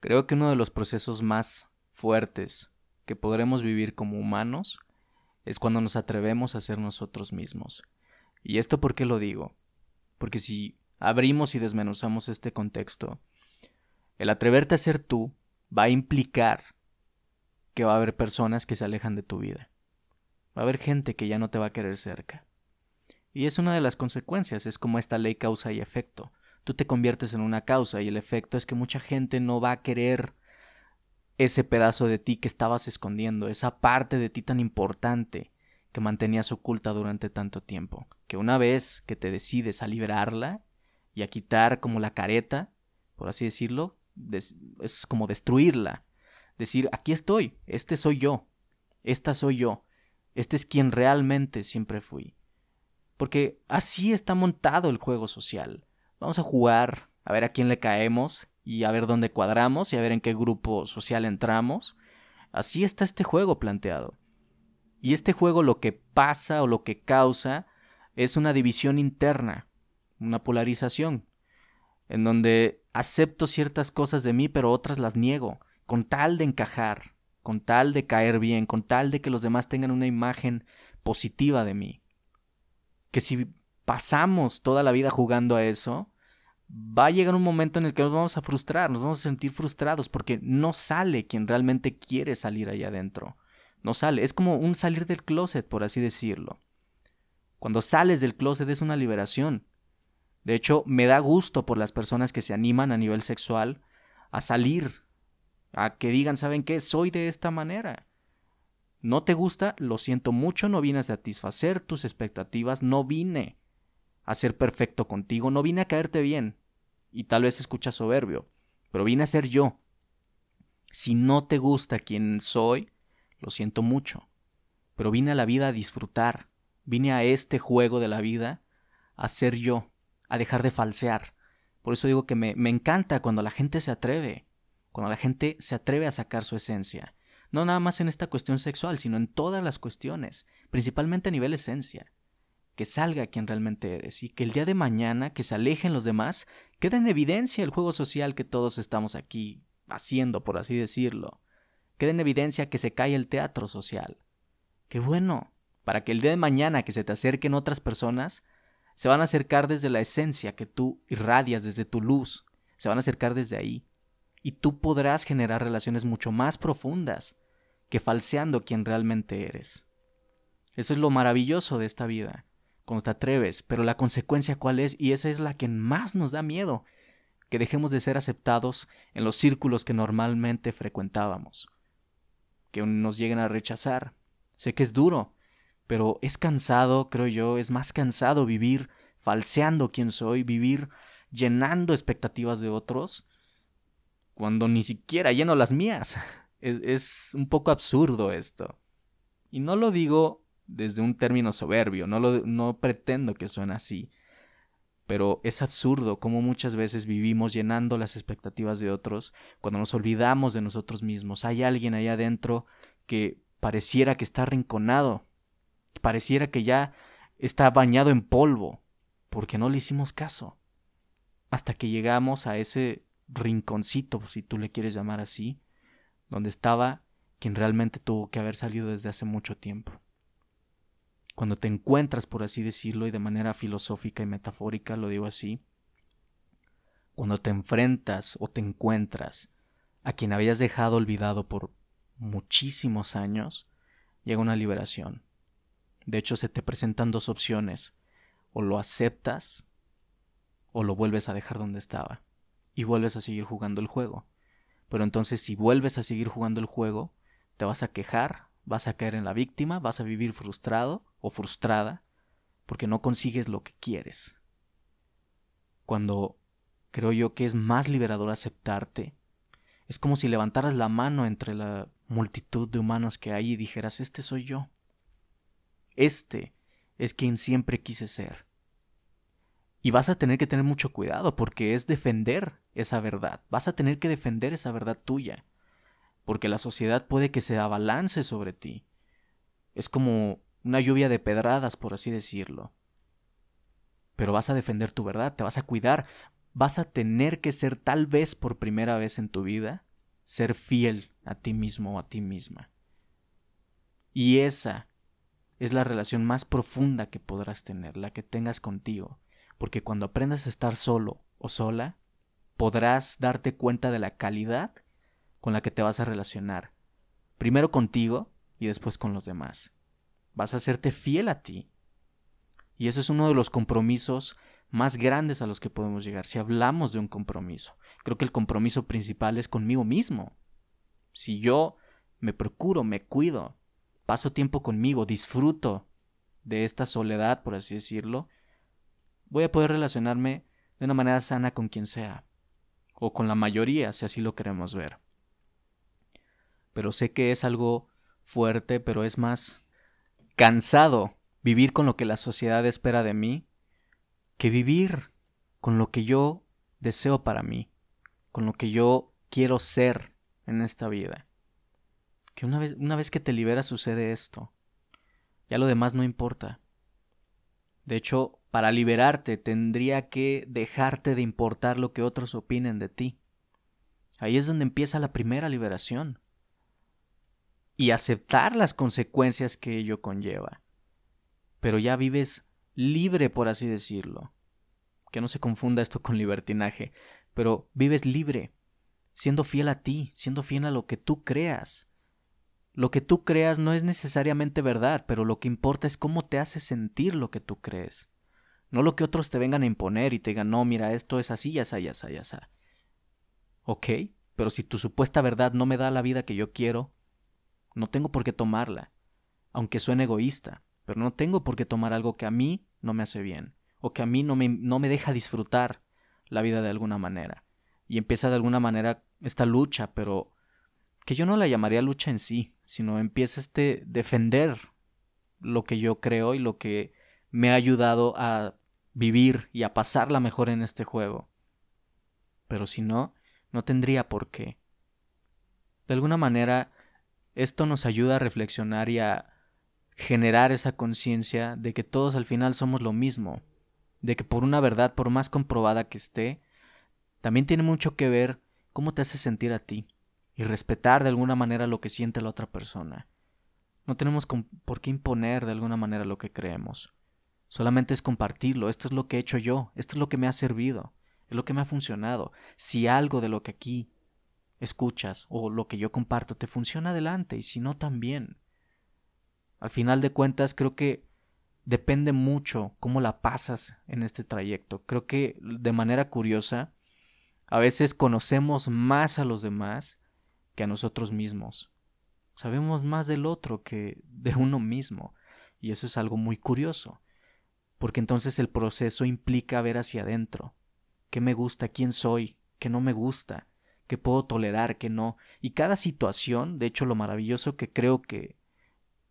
Creo que uno de los procesos más fuertes que podremos vivir como humanos es cuando nos atrevemos a ser nosotros mismos. ¿Y esto por qué lo digo? Porque si abrimos y desmenuzamos este contexto, el atreverte a ser tú va a implicar que va a haber personas que se alejan de tu vida. Va a haber gente que ya no te va a querer cerca. Y es una de las consecuencias, es como esta ley causa y efecto. Tú te conviertes en una causa y el efecto es que mucha gente no va a querer ese pedazo de ti que estabas escondiendo, esa parte de ti tan importante que mantenías oculta durante tanto tiempo, que una vez que te decides a liberarla y a quitar como la careta, por así decirlo, es como destruirla, decir, aquí estoy, este soy yo, esta soy yo, este es quien realmente siempre fui. Porque así está montado el juego social. Vamos a jugar, a ver a quién le caemos y a ver dónde cuadramos y a ver en qué grupo social entramos. Así está este juego planteado. Y este juego lo que pasa o lo que causa es una división interna, una polarización, en donde acepto ciertas cosas de mí pero otras las niego, con tal de encajar, con tal de caer bien, con tal de que los demás tengan una imagen positiva de mí. Que si pasamos toda la vida jugando a eso, va a llegar un momento en el que nos vamos a frustrar, nos vamos a sentir frustrados porque no sale quien realmente quiere salir allá adentro. No sale, es como un salir del closet, por así decirlo. Cuando sales del closet es una liberación. De hecho, me da gusto por las personas que se animan a nivel sexual a salir, a que digan, ¿saben qué? Soy de esta manera. No te gusta, lo siento mucho, no vine a satisfacer tus expectativas, no vine a ser perfecto contigo, no vine a caerte bien. Y tal vez escuchas soberbio, pero vine a ser yo. Si no te gusta quien soy, lo siento mucho. Pero vine a la vida a disfrutar, vine a este juego de la vida a ser yo, a dejar de falsear. Por eso digo que me, me encanta cuando la gente se atreve, cuando la gente se atreve a sacar su esencia. No nada más en esta cuestión sexual, sino en todas las cuestiones, principalmente a nivel esencia que salga quien realmente eres y que el día de mañana, que se alejen los demás, quede en evidencia el juego social que todos estamos aquí haciendo, por así decirlo. Quede en evidencia que se cae el teatro social. Qué bueno, para que el día de mañana que se te acerquen otras personas, se van a acercar desde la esencia que tú irradias, desde tu luz, se van a acercar desde ahí. Y tú podrás generar relaciones mucho más profundas que falseando quien realmente eres. Eso es lo maravilloso de esta vida cuando te atreves, pero la consecuencia cuál es, y esa es la que más nos da miedo, que dejemos de ser aceptados en los círculos que normalmente frecuentábamos, que nos lleguen a rechazar. Sé que es duro, pero es cansado, creo yo, es más cansado vivir falseando quién soy, vivir llenando expectativas de otros, cuando ni siquiera lleno las mías. Es, es un poco absurdo esto. Y no lo digo desde un término soberbio, no, lo, no pretendo que suene así, pero es absurdo cómo muchas veces vivimos llenando las expectativas de otros cuando nos olvidamos de nosotros mismos. Hay alguien allá adentro que pareciera que está arrinconado, pareciera que ya está bañado en polvo, porque no le hicimos caso. Hasta que llegamos a ese rinconcito, si tú le quieres llamar así, donde estaba quien realmente tuvo que haber salido desde hace mucho tiempo cuando te encuentras, por así decirlo, y de manera filosófica y metafórica, lo digo así, cuando te enfrentas o te encuentras a quien habías dejado olvidado por muchísimos años, llega una liberación. De hecho, se te presentan dos opciones, o lo aceptas o lo vuelves a dejar donde estaba, y vuelves a seguir jugando el juego. Pero entonces si vuelves a seguir jugando el juego, te vas a quejar vas a caer en la víctima, vas a vivir frustrado o frustrada porque no consigues lo que quieres. Cuando creo yo que es más liberador aceptarte, es como si levantaras la mano entre la multitud de humanos que hay y dijeras, este soy yo. Este es quien siempre quise ser. Y vas a tener que tener mucho cuidado porque es defender esa verdad. Vas a tener que defender esa verdad tuya porque la sociedad puede que se abalance sobre ti. Es como una lluvia de pedradas, por así decirlo. Pero vas a defender tu verdad, te vas a cuidar, vas a tener que ser tal vez por primera vez en tu vida ser fiel a ti mismo o a ti misma. Y esa es la relación más profunda que podrás tener, la que tengas contigo, porque cuando aprendas a estar solo o sola, podrás darte cuenta de la calidad con la que te vas a relacionar, primero contigo y después con los demás. Vas a hacerte fiel a ti. Y ese es uno de los compromisos más grandes a los que podemos llegar si hablamos de un compromiso. Creo que el compromiso principal es conmigo mismo. Si yo me procuro, me cuido, paso tiempo conmigo, disfruto de esta soledad, por así decirlo, voy a poder relacionarme de una manera sana con quien sea, o con la mayoría, si así lo queremos ver. Pero sé que es algo fuerte, pero es más cansado vivir con lo que la sociedad espera de mí que vivir con lo que yo deseo para mí, con lo que yo quiero ser en esta vida. Que una vez, una vez que te liberas sucede esto. Ya lo demás no importa. De hecho, para liberarte tendría que dejarte de importar lo que otros opinen de ti. Ahí es donde empieza la primera liberación. Y aceptar las consecuencias que ello conlleva. Pero ya vives libre, por así decirlo. Que no se confunda esto con libertinaje, pero vives libre, siendo fiel a ti, siendo fiel a lo que tú creas. Lo que tú creas no es necesariamente verdad, pero lo que importa es cómo te hace sentir lo que tú crees. No lo que otros te vengan a imponer y te digan, no, mira, esto es así, ya ya ya ya Ok, pero si tu supuesta verdad no me da la vida que yo quiero, no tengo por qué tomarla, aunque suene egoísta, pero no tengo por qué tomar algo que a mí no me hace bien, o que a mí no me, no me deja disfrutar la vida de alguna manera. Y empieza de alguna manera esta lucha, pero que yo no la llamaría lucha en sí, sino empieza este defender lo que yo creo y lo que me ha ayudado a vivir y a pasarla mejor en este juego. Pero si no, no tendría por qué. De alguna manera, esto nos ayuda a reflexionar y a generar esa conciencia de que todos al final somos lo mismo, de que por una verdad, por más comprobada que esté, también tiene mucho que ver cómo te hace sentir a ti y respetar de alguna manera lo que siente la otra persona. No tenemos por qué imponer de alguna manera lo que creemos. Solamente es compartirlo. Esto es lo que he hecho yo. Esto es lo que me ha servido. Es lo que me ha funcionado. Si algo de lo que aquí escuchas o lo que yo comparto te funciona adelante y si no también. Al final de cuentas, creo que depende mucho cómo la pasas en este trayecto. Creo que de manera curiosa, a veces conocemos más a los demás que a nosotros mismos. Sabemos más del otro que de uno mismo. Y eso es algo muy curioso. Porque entonces el proceso implica ver hacia adentro. ¿Qué me gusta? ¿Quién soy? ¿Qué no me gusta? ¿Qué puedo tolerar? ¿Qué no? Y cada situación, de hecho lo maravilloso que creo que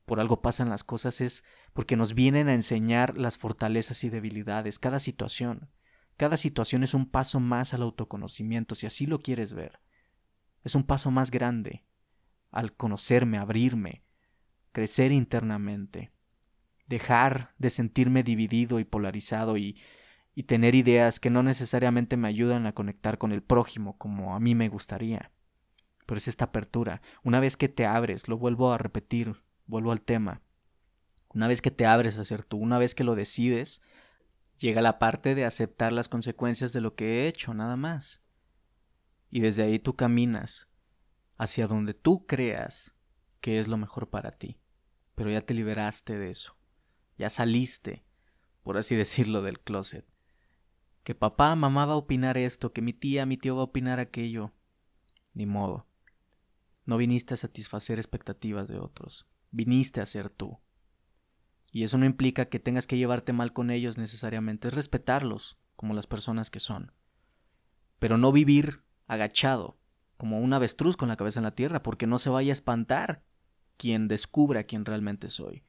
por algo pasan las cosas es porque nos vienen a enseñar las fortalezas y debilidades, cada situación. Cada situación es un paso más al autoconocimiento, si así lo quieres ver. Es un paso más grande al conocerme, abrirme, crecer internamente, dejar de sentirme dividido y polarizado y, y tener ideas que no necesariamente me ayudan a conectar con el prójimo como a mí me gustaría. Pero es esta apertura. Una vez que te abres, lo vuelvo a repetir, vuelvo al tema. Una vez que te abres a ser tú, una vez que lo decides, llega la parte de aceptar las consecuencias de lo que he hecho, nada más. Y desde ahí tú caminas hacia donde tú creas que es lo mejor para ti. Pero ya te liberaste de eso. Ya saliste, por así decirlo, del closet. Que papá, mamá va a opinar esto, que mi tía, mi tío va a opinar aquello. Ni modo. No viniste a satisfacer expectativas de otros viniste a ser tú. Y eso no implica que tengas que llevarte mal con ellos necesariamente, es respetarlos como las personas que son. Pero no vivir agachado, como un avestruz con la cabeza en la tierra, porque no se vaya a espantar quien descubra quién realmente soy.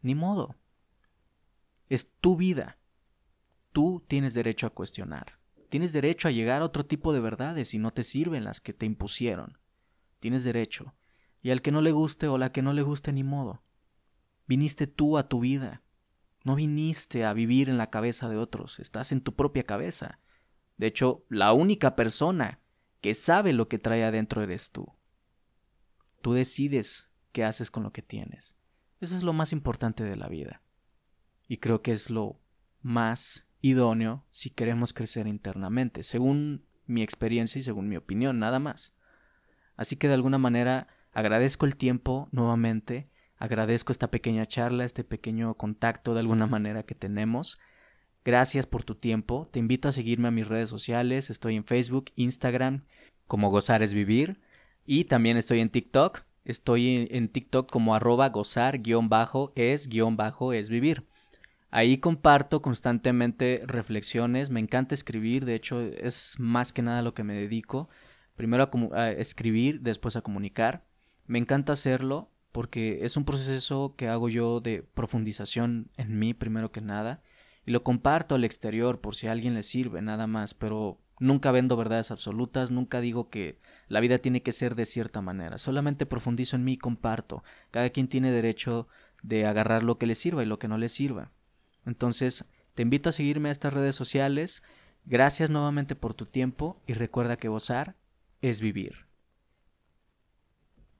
Ni modo. Es tu vida. Tú tienes derecho a cuestionar. Tienes derecho a llegar a otro tipo de verdades si no te sirven las que te impusieron. Tienes derecho y al que no le guste o la que no le guste ni modo. Viniste tú a tu vida. No viniste a vivir en la cabeza de otros, estás en tu propia cabeza. De hecho, la única persona que sabe lo que trae adentro eres tú. Tú decides qué haces con lo que tienes. Eso es lo más importante de la vida. Y creo que es lo más idóneo si queremos crecer internamente, según mi experiencia y según mi opinión, nada más. Así que de alguna manera agradezco el tiempo nuevamente, agradezco esta pequeña charla, este pequeño contacto de alguna manera que tenemos. Gracias por tu tiempo, te invito a seguirme a mis redes sociales, estoy en Facebook, Instagram, como Gozar es Vivir, y también estoy en TikTok, estoy en TikTok como arroba gozar guion bajo es guion bajo es vivir. Ahí comparto constantemente reflexiones, me encanta escribir, de hecho es más que nada lo que me dedico, primero a, escribir, después a comunicar. Me encanta hacerlo porque es un proceso que hago yo de profundización en mí primero que nada y lo comparto al exterior por si a alguien le sirve, nada más, pero nunca vendo verdades absolutas, nunca digo que la vida tiene que ser de cierta manera, solamente profundizo en mí y comparto. Cada quien tiene derecho de agarrar lo que le sirva y lo que no le sirva. Entonces, te invito a seguirme a estas redes sociales. Gracias nuevamente por tu tiempo y recuerda que gozar es vivir.